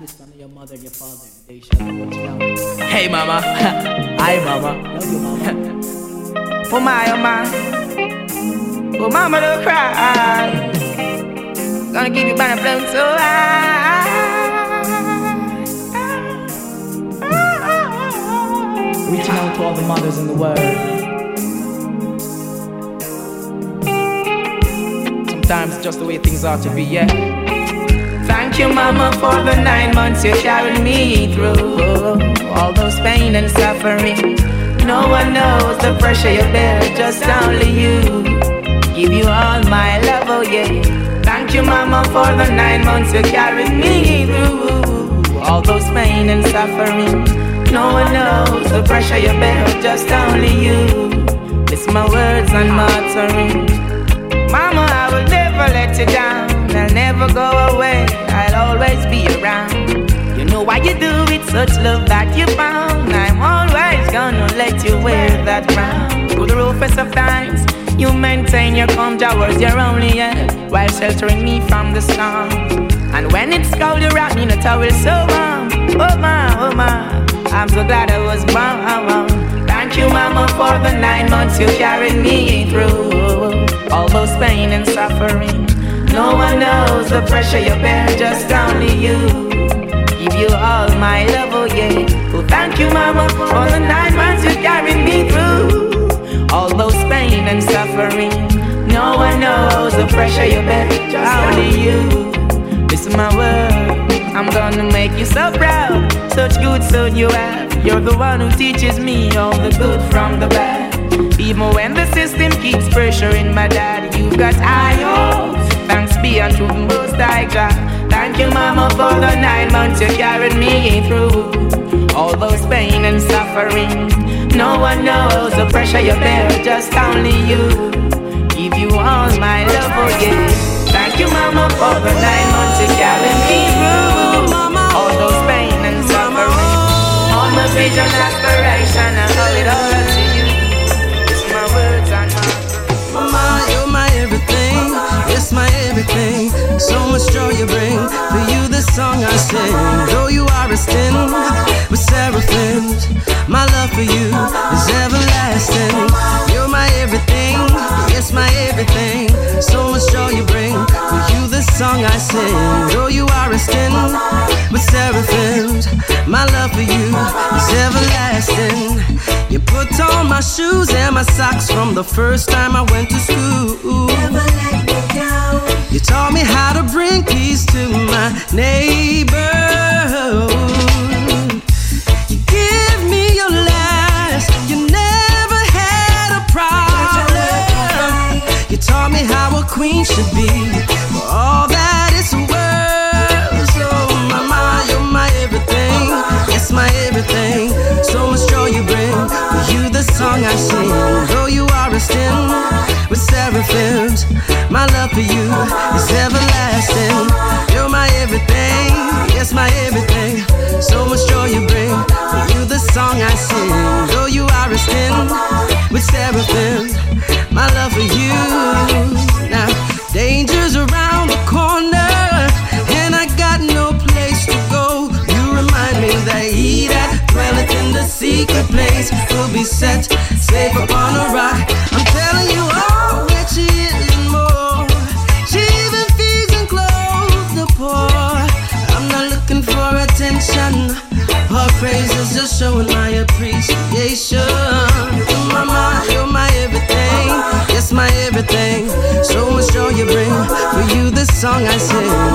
Listen to your mother and your father. They shall you down. Hey mama, hi mama. Love you, mama. Oh my, oh my. Oh mama, don't cry. Gonna give you the blown so high. Reaching out to all the mothers in the world. Sometimes it's just the way things are to be, yeah. Thank you, mama, for the nine months you carried me through. All those pain and suffering. No one knows the pressure you bear, just only you. Give you all my love, oh yeah. Thank you, mama, for the nine months you carried me through. All those pain and suffering. No one knows the pressure you bear, just only you. Listen my words and my uttering. Mama, I will never let you down. I'll never go away. Why you do it, such love that you found. I'm always gonna let you wear that crown. Through the roughest of times, you maintain your calm towards your only end while sheltering me from the storm. And when it's cold, you wrap me in a towel so warm. Oh my, oh my, I'm so glad I was born. Thank you, mama, for the nine months you carried me through. All those pain and suffering. No one knows the pressure you bear, just only you. You all my love, oh yeah. Oh, thank you, mama, for the nine months you carried me through. All those pain and suffering. No one knows the pressure you bear, only you. Listen my word, I'm gonna make you so proud. Such good son you have. You're the one who teaches me all the good from the bad. Even when the system keeps pressuring my dad, you've got hopes. Thanks be unto the most high God. Thank you, mama, for the nine months you carried me through. All those pain and suffering. No one knows the pressure you bear, just only you. Give you all my love, oh yeah. Thank you, mama, for the nine months you carried me through. All those pain and suffering. All my vision, aspiration, I owe it all everything. So much joy you bring. For you, this song I sing. Though you are a sin with seraphims, my love for you is everlasting. You're my everything. Yes, my everything. So much joy you bring. For you, this song I sing. Though you are a sin with seraphims, my love for you is everlasting. You put on my shoes and my socks from the first time I went to school. Never let me down. You taught me how to bring peace to my neighbor. You give me your last. You never had a problem. You taught me how a queen should be. For all that it's worth. So, mama, you're my everything. Yes, my everything. So much joy you bring. For you, the song I sing. Though you are a sin with seraphims, my love for you is everlasting. You're my everything. Yes, my everything. So much joy you bring. For you, the song I sing. Though you are a sin with seraphim, my love for you. Now, danger's around the corner, and I got no place to go. You remind me that he that dwelleth in the secret place will be set song I sing.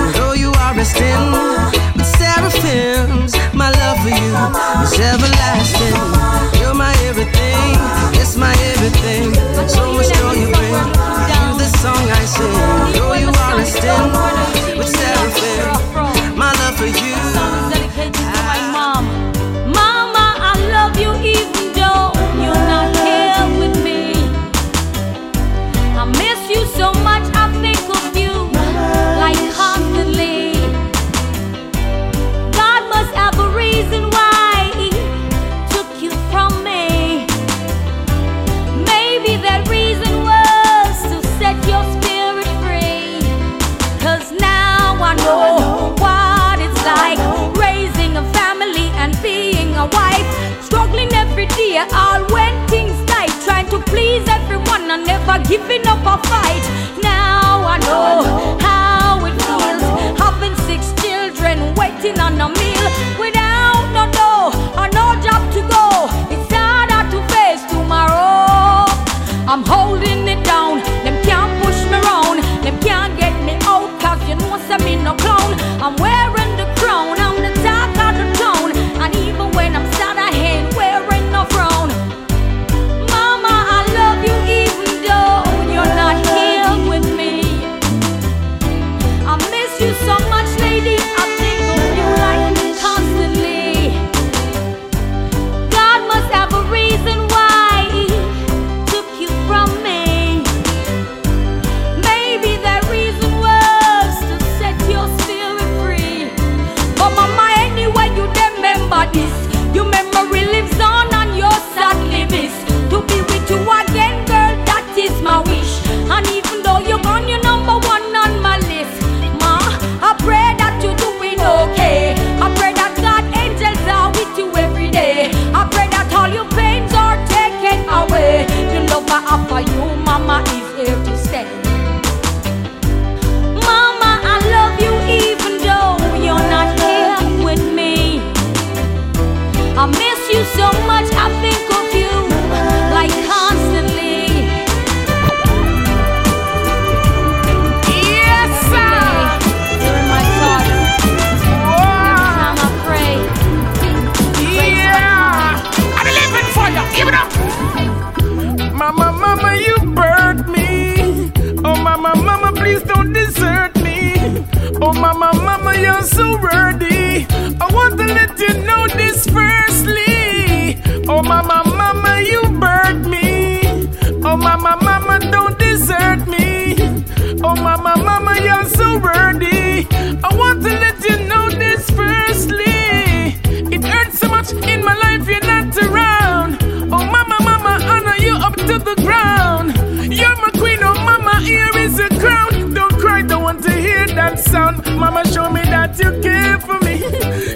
worthy. I want to let you know this firstly. It hurts so much in my life you're not around. Oh, mama, mama, honor you up to the ground. You're my queen, oh, mama, here is a crown. Don't cry, don't want to hear that sound. Mama, show me that you care for me.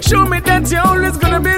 show me that you're always gonna be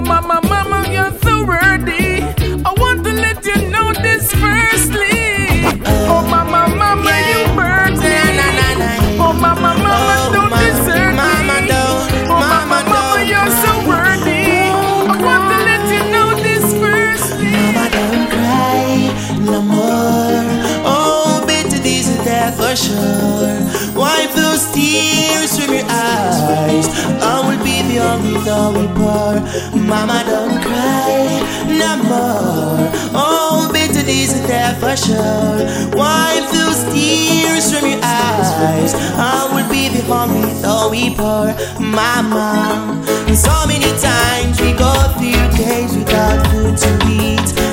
mama Mama, don't cry no more. Oh, bitterness is there for sure. Wipe those tears from your eyes. I will be the only though we pour, Mama. So many times we go through days without food to eat.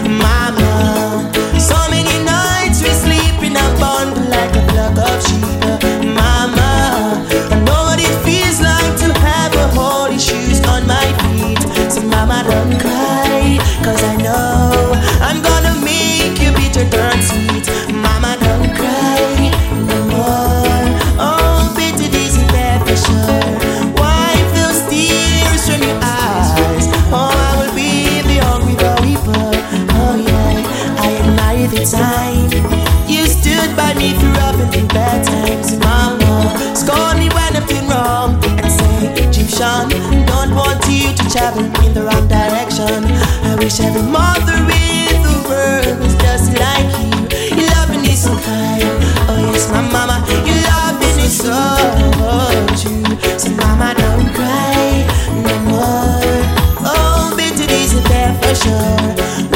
there for sure.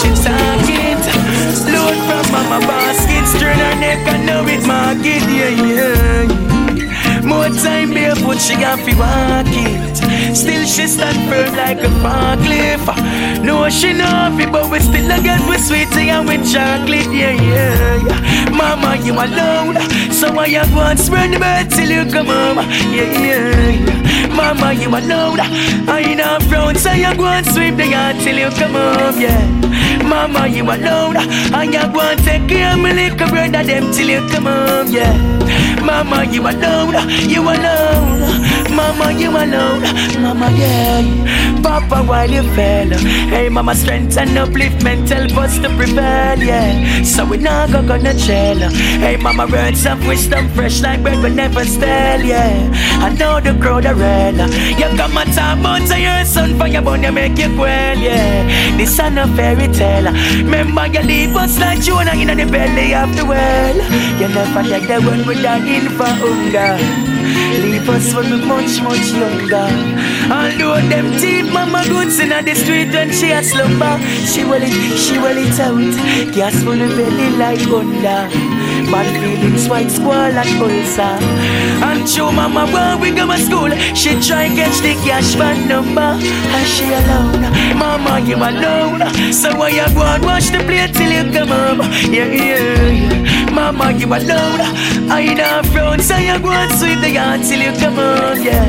she's talking. Load from mama basket, turn her neck and now it market, yeah, yeah. More time barefoot, she got fi walk it. Still she stand firm like a forklift. No, she know fi, but we still a get with sweetie and with chocolate, yeah, yeah, yeah. Mama, you alone, so I have one spread the bed till you come home, yeah, yeah, yeah. Mama, you alone. I ain't not brown, so you go and sweep the yard till you come up, yeah. Mama, you alone. And you want to take care of me little brother them till you come home, yeah. Mama, you alone. You alone. Mama, you alone. Mama, yeah. Papa, while you fell. Hey, mama, strength and upliftment help us to prevail, yeah. So we not go gonna jail. Hey, mama, words of wisdom fresh like bread, but never stale, yeah. I know the crowd are red. You come and talk about your son your bone, you make you well, yeah. This is a fairy tale. Remember, you leave us like Jonah in the belly of the well. You never take the one with that in for hunger. Leave us when we much, much younger. Although them teeth, mama goods in the street when she a slumber. She will it, she will it out. Gas full of belly like Honda. Bad feelings, white squall and ulcer. And show mama when we go to school, she try catch the cash van number. And she alone, mama you alone. So why you go and wash the plate till you come home? Yeah, yeah, yeah. Mama you alone. I know frown, so you go and sweep the yard till you come home. Yeah.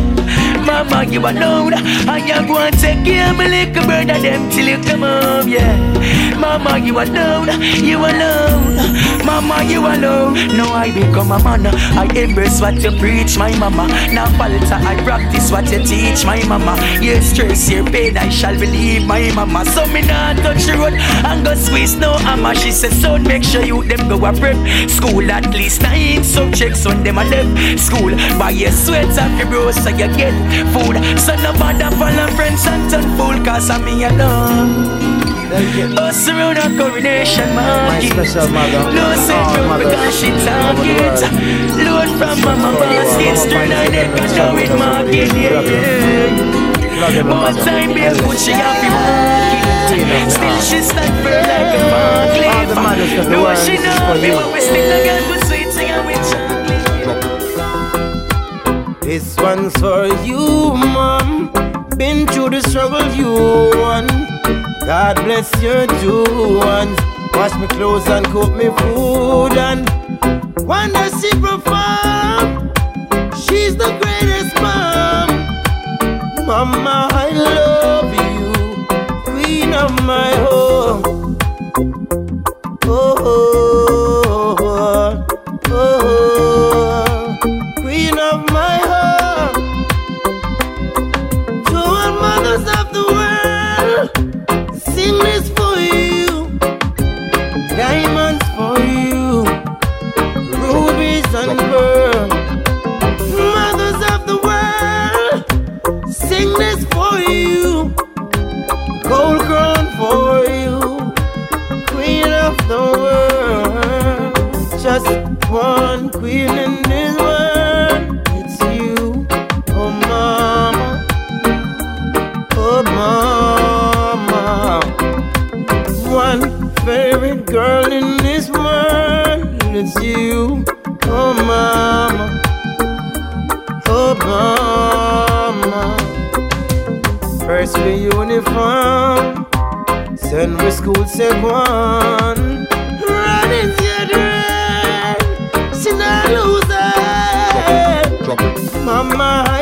Mama, you alone. And you go and take care of me little brother them till you come home, yeah. Mama, you alone. You alone. Mama, you alone. Now I become a man. I embrace what you preach, my mama. Now falter, I practice what you teach, my mama. Your stress, your pain, I shall believe, my mama. So me not touch the road and go squeeze no hammer. She says, son, make sure you them go a prep. School at least nine subjects when them a left. School, buy your sweater, your bro, so you get food. So no bother follow friends and turn fool, cause I'm me alone. Us around a coronation market. special mother. No All no mothers because she all over the target. Load from mama baskets to nine acres now in market. Yeah, yeah. More time be a good she happy market. Still she stand for like a All the mothers market. No she know for me, but we still a girl with This one's for you, mom. Been through the struggle you won. God bless your two ones. Wash me clothes and cook me food and one that she perform. She's the greatest mom. Mama, I love you, queen of my home. Favorite girl in this world, it's you. Oh, mama. Oh, mama. First we uniform, send we school say one. Running your dream, she not lose it. Mama,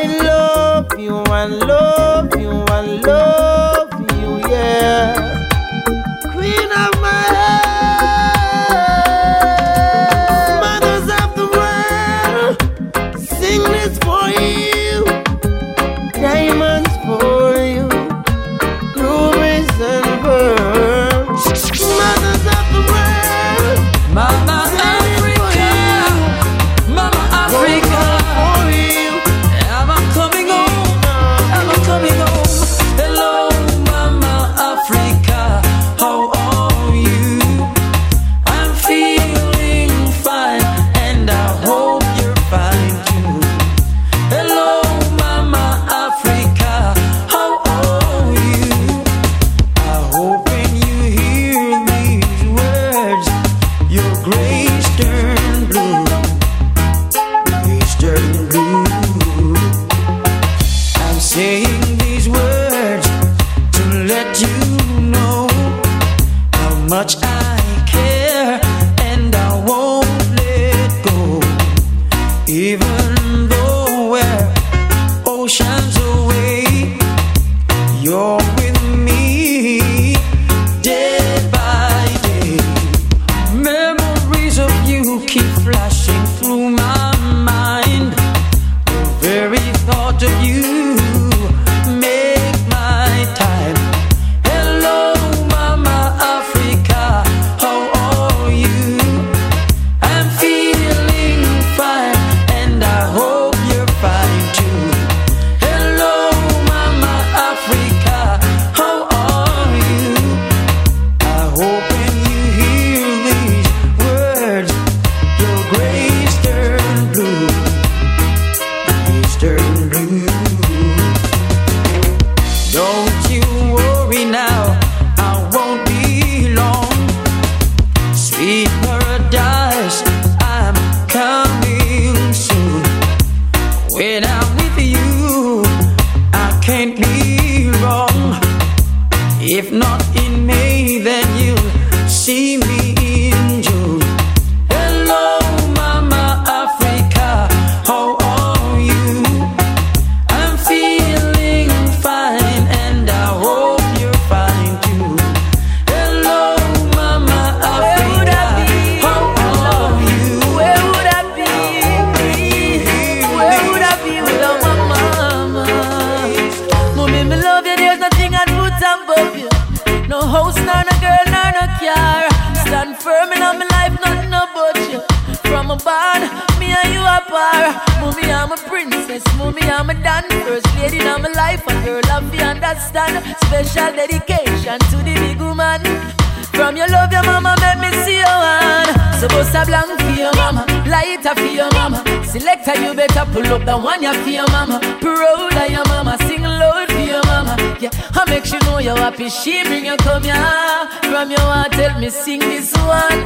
tell me sing this one.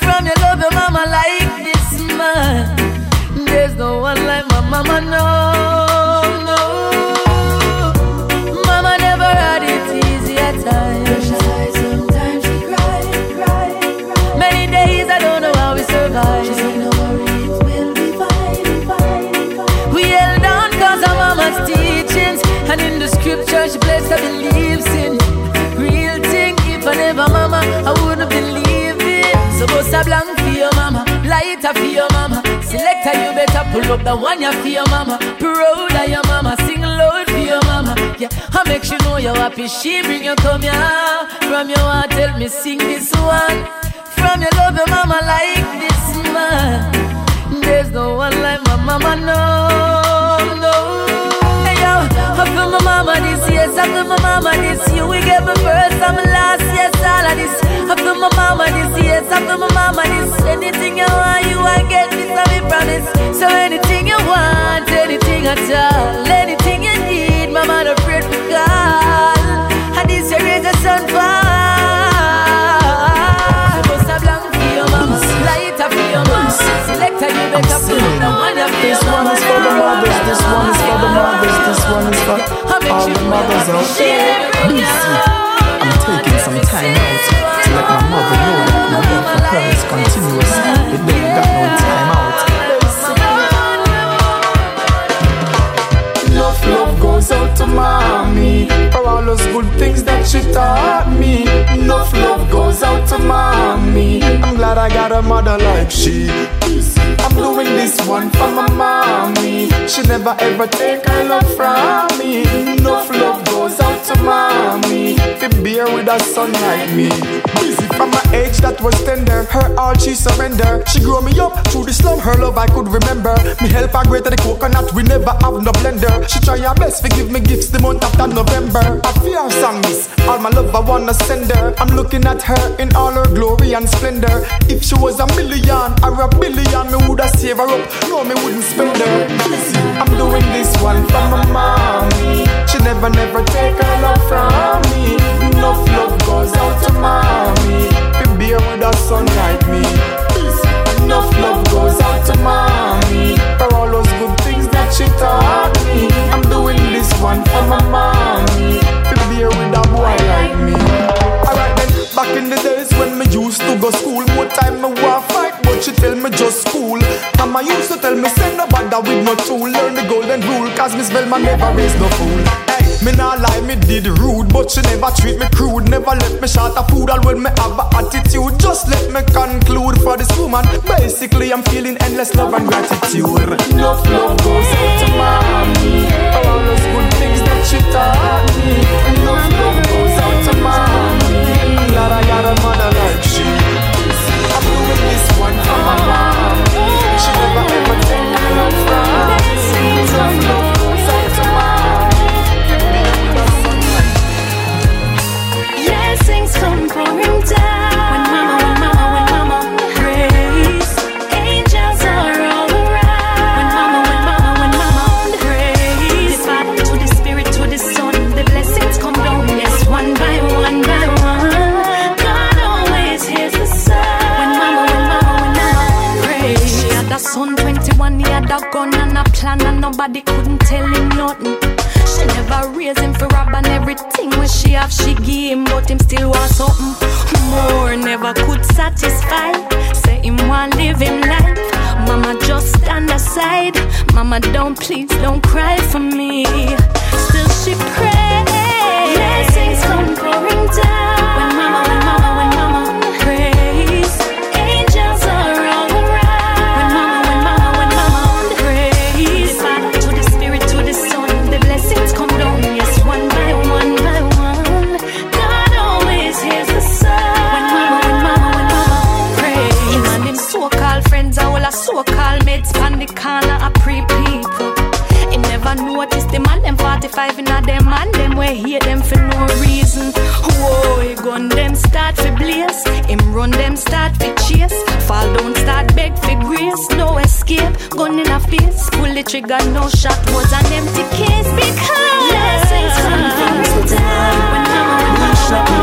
From your love, your mama like this man. There's no one like my mama, no. Blank for your mama Lighter for your mama. Selector you better pull up the one you for your mama. Proud of your mama Sing loud for your mama. Yeah, I make sure know you're happy. She bring you come here From your heart tell me sing this one. From your love your mama like this man. There's no one like my mama, no, no. Hey yo, I feel my mama this, yes, I feel my mama this. You we get me first, I'm last, I feel my mama this. Anything you want, you want get this, I me promise. So anything you want, anything at all, anything you need, my mother pray for God. And this year is a sun fall. Bust a blank for your mama, lighter for your mama. Selector, you better pull up the one you This one is for the mothers, this one is for the mothers, this one is for all the mothers out there. Busy. I'm taking some time love is continuous. It don't got no time out. Enough love goes out to mommy for all those good things that she taught me. Enough love goes out to mommy. I'm glad I got a mother like she. I'm doing this one for my mommy. She never ever take her love from me. Enough love goes out to mommy. To bear with a son like me. Busy from my age that was tender. Her all she surrender. She grew me up through the slum. Her love I could remember. Me help her greater the coconut. We never have no blender. She try her best to give me gifts the month after November. I fear song this. All my love I wanna send her. I'm looking at her in all her glory and splendor. If she was a million or a billion, me woulda save her up. No, me wouldn't spend her. I'm doing this one for my mommy. She never, never take her love from me. Enough love mommy. Be bear with a son like me. Enough love goes out to mommy for all those good things that she taught me. I'm doing this one for my mommy. Be bear with a boy like me. Alright then, back in the days when me used to go school, more time me want she tell me just school. Mama used to tell me send no bother with no tool, learn the golden rule, cause Miss Velma never raised no fool. Hey, me nah lie, me did rude, but she never treat me crude, never let me short a food, all when me have a attitude. Just let me conclude for this woman. Basically, I'm feeling endless love and gratitude. Enough love goes out to mommy all those good things that she taught me. A son 21, he had a gun and a plan, and nobody couldn't tell him nothing. She never raised him for rob and everything when she have she give him, but him still want something more. Never could satisfy. Say him want live him life. Mama just stand aside. Mama don't please don't cry for me. Still she pray. Blessings come pouring down. When mama five in a them and them we hate them for no reason. Whoa, gun them start fi blaze, him run them start fi chase. Fall down start beg for grace, no escape. Gun in a face, pull the trigger, no shot was an empty case because lessons from things we done.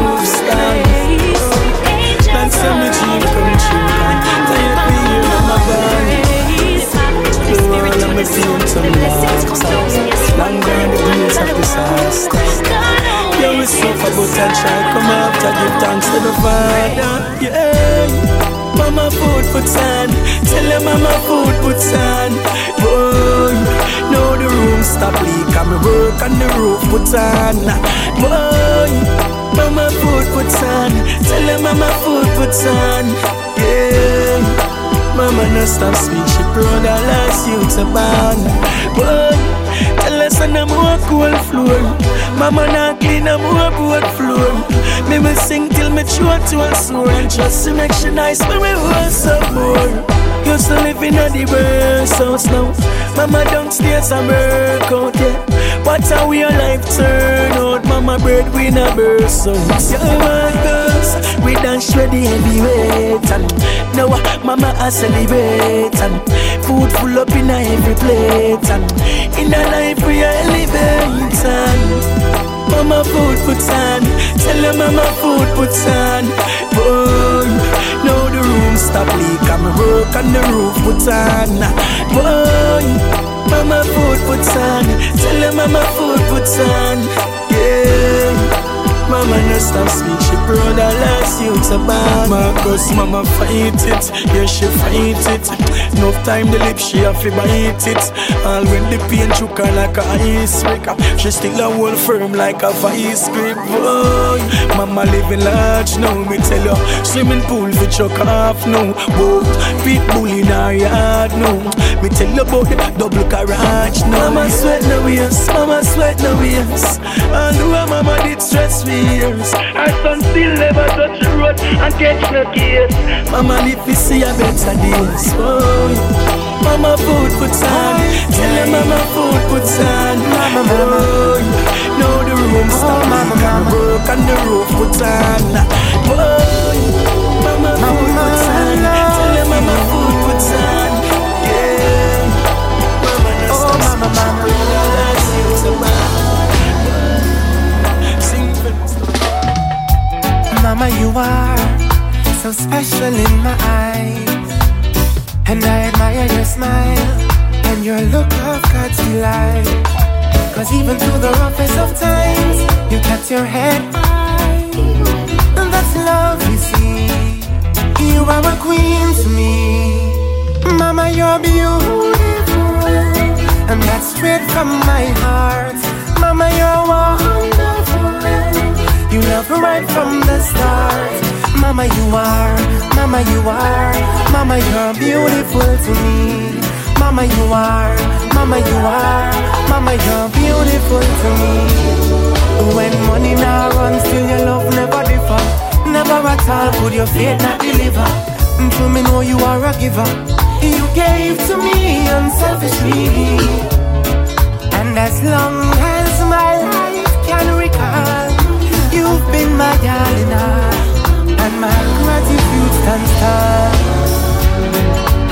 Move skies, and send me dream come true. Tired me in my body, the world I'm. Disaster. Yeah, we suffer, but I try come after, give thanks to the Father. Yeah. Mama food puts on, tell her mama food puts on. Boy, now the room stop leak and me work on the roof puts on. Boy, mama food puts on, tell her mama food puts on. Yeah. Mama no stop speak, she proud of last youth a born. Boy, on the more cold floor. Mama not clean a more board floor. Me will sing till me throat to a sore just to make sure nice when we want some more. Used to live in a worst house now. Mama downstairs and work out, yeah. Watch how we our life turn out. Mama bread we a burst out. Yeah, my girls, we done shred the heavy weight and now uh, mama a celebrate and food full up in every plate and in a life we elevate and Mama food puts on, tell her mama food puts on. Boy, now the room stop leak and me work on the roof puts on. Boy, mama food puts on, tell her mama food puts on. Yeah. Mama no stop speak, she last youth a bad Marcus, mama fight it, yeah she fight it. No time the lip, she have to bite it. All when the pain choke her like a ice pick She still a hold firm like a vice grip. Boy, mama living large now, me tell you Swimming pool for chuck off now. Boat, pit bull in her yard now. Me tell you about the double garage now. Mama sweat no yes, mama sweat no yes And who mama did stress me years. Her son still never touch the road and catch no case. Mama live to see a better days. Oh, mama food puts on. Tell her mama food puts on. Mama, mama. Oh, now the room oh, stop. Mama, mama. Work on the roof puts on. Oh, mama food puts on. Tell her mama food puts on. Yeah. Mama, oh, no stop. Mama, mama. Mama, you are so special in my eyes. And I admire your smile and your look of God's delight. Cause even through the roughest of times, you kept your head high. And that's love, you see. You are a queen to me. Mama, you're beautiful. And that's straight from my heart. Mama, you're wonderful. You love right from the start. Mama, you are, Mama, you are, Mama, you're beautiful to me. Mama, you are, Mama, you are, Mama, you're beautiful to me. When money now runs, still your love never differ. Never at all could your faith not deliver. Mm, to me know you are a giver. You gave to me unselfishly. And as long as my life can recall, you've been my darling, and my gratitude stands tall.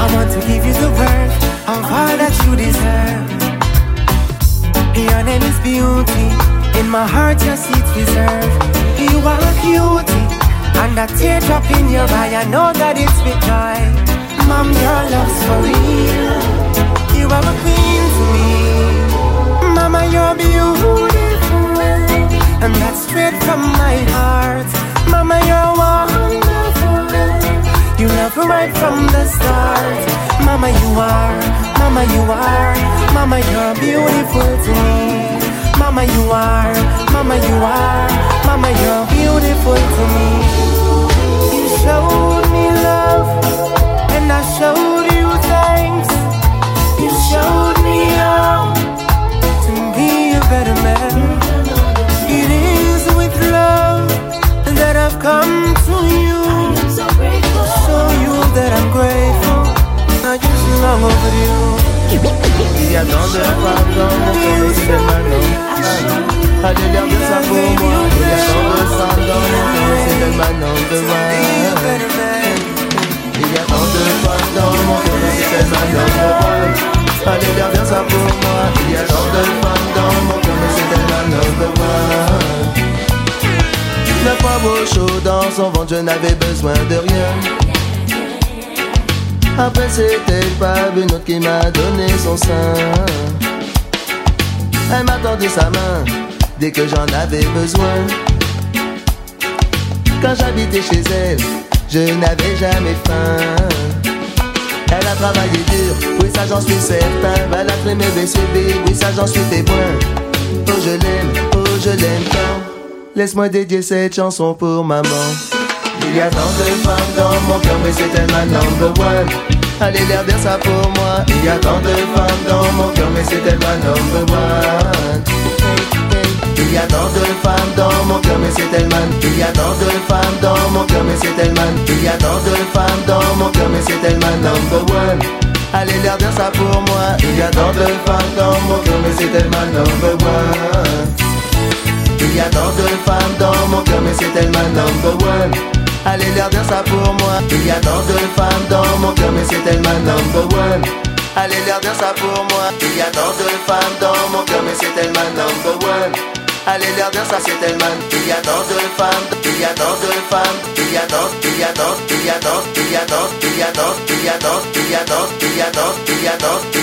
I want to give you the worth of all that you deserve. Your name is beauty, in my heart your seat reserved. You are a cutie, and a teardrop in your eye, I know that it's with joy. Mom, your love's for real. You are a queen to me. Mama, you're beautiful. And that's straight from my heart. Mama, you're wonderful. You love right from the start. Mama, you are. Mama, you are. Mama, you're beautiful to me. Mama, you are. Mama, you are. Mama, you're beautiful to me. You showed me love, and I showed you thanks. You showed me how to be a better man. A tant de femmes dans mon cœur, de moi. Il y a tant de femmes dans mon demain. Il y a tant de femmes dans mon cœur, c'est maintenant Allez leur dire ça pour moi Il y a tant de femmes dans mon cœur Mais c'est elle ma number one Neuf fois beau chaud dans son ventre Je n'avais besoin de rien après c'était pas une autre qui m'a donné son sein. Elle m'a tendu sa main dès que j'en avais besoin. Quand j'habitais chez elle, je n'avais jamais faim. Elle a travaillé dur, oui ça j'en suis certain. Elle a fait mes BCB, oui ça j'en suis témoin. Oh je l'aime, oh je l'aime tant. Laisse-moi dédier cette chanson pour maman il y a tant de femmes dans mon cœur, mais c'est elle ma number one. Allez leur dire ça pour moi. Il y a tant de femmes dans mon cœur, mais c'est elle ma number one. Il y a tant de femmes dans mon cœur, mais c'est elle man. Il y a tant de femmes dans mon cœur, mais c'est elle. Il y a tant de femmes dans mon cœur, mais c'est elle ma number one. Allez leur dire ça pour moi. Il y a tant de femmes dans mon cœur, mais c'est elle ma number one. Il y a tant de femmes dans mon cœur, mais c'est elle ma number one. Allez leur dire ça pour moi. Il y a tant de femmes dans mon cœur, mais c'est elle ma number one. Allez leur dire ça pour moi. Il y a tant de femmes dans mon cœur, mais c'est elle ma number one. Allez leur dire ça c'est elle man. Il y a tant de femmes, il y a tant de femmes, il y a tant, il y a tant, il y a tant, il y a tant, il y a tant, il y a tant, il y a tant, il y a tant, il y a tant, il y a tant.